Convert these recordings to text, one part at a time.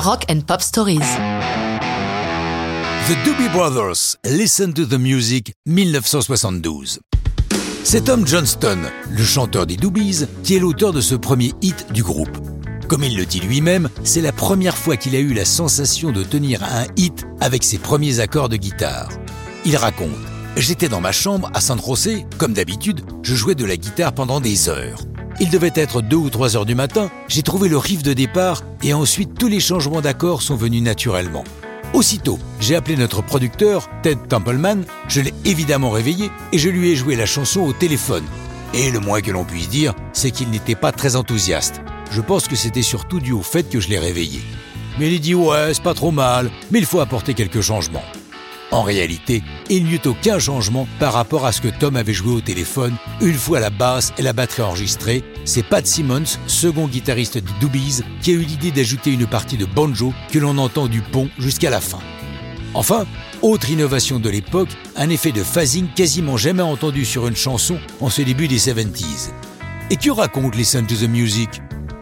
Rock and Pop Stories. The Doobie Brothers, Listen to the Music, 1972. C'est Tom Johnston, le chanteur des Doobies, qui est l'auteur de ce premier hit du groupe. Comme il le dit lui-même, c'est la première fois qu'il a eu la sensation de tenir un hit avec ses premiers accords de guitare. Il raconte J'étais dans ma chambre à San José, comme d'habitude, je jouais de la guitare pendant des heures. Il devait être 2 ou 3 heures du matin, j'ai trouvé le riff de départ et ensuite tous les changements d'accords sont venus naturellement. Aussitôt, j'ai appelé notre producteur, Ted Templeman, je l'ai évidemment réveillé et je lui ai joué la chanson au téléphone. Et le moins que l'on puisse dire, c'est qu'il n'était pas très enthousiaste. Je pense que c'était surtout dû au fait que je l'ai réveillé. Mais il dit ouais, c'est pas trop mal, mais il faut apporter quelques changements. En réalité, il n'y eut aucun changement par rapport à ce que Tom avait joué au téléphone une fois la basse et la batterie enregistrées. C'est Pat Simmons, second guitariste des Doobies, qui a eu l'idée d'ajouter une partie de banjo que l'on entend du pont jusqu'à la fin. Enfin, autre innovation de l'époque, un effet de phasing quasiment jamais entendu sur une chanson en ce début des 70s. Et que raconte Listen to the Music?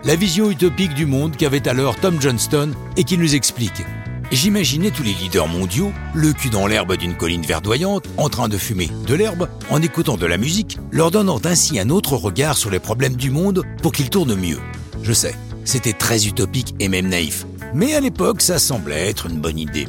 La vision utopique du monde qu'avait alors Tom Johnston et qui nous explique J'imaginais tous les leaders mondiaux, le cul dans l'herbe d'une colline verdoyante, en train de fumer de l'herbe, en écoutant de la musique, leur donnant ainsi un autre regard sur les problèmes du monde pour qu'ils tournent mieux. Je sais, c'était très utopique et même naïf, mais à l'époque ça semblait être une bonne idée.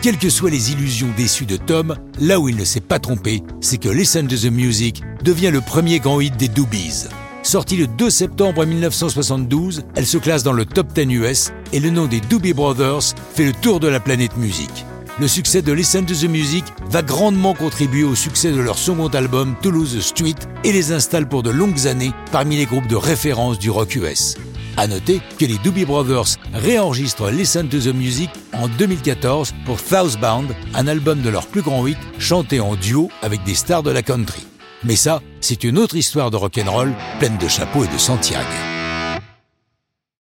Quelles que soient les illusions déçues de Tom, là où il ne s'est pas trompé, c'est que Listen to the Music devient le premier grand hit des Doobies. Sortie le 2 septembre 1972, elle se classe dans le top 10 US et le nom des Doobie Brothers fait le tour de la planète musique. Le succès de Listen to the Music va grandement contribuer au succès de leur second album Toulouse Street et les installe pour de longues années parmi les groupes de référence du rock US. À noter que les Doobie Brothers réenregistrent Listen to the Music en 2014 pour Southbound, un album de leur plus grand hit chanté en duo avec des stars de la country. Mais ça, c'est une autre histoire de rock'n'roll pleine de chapeaux et de Santiago.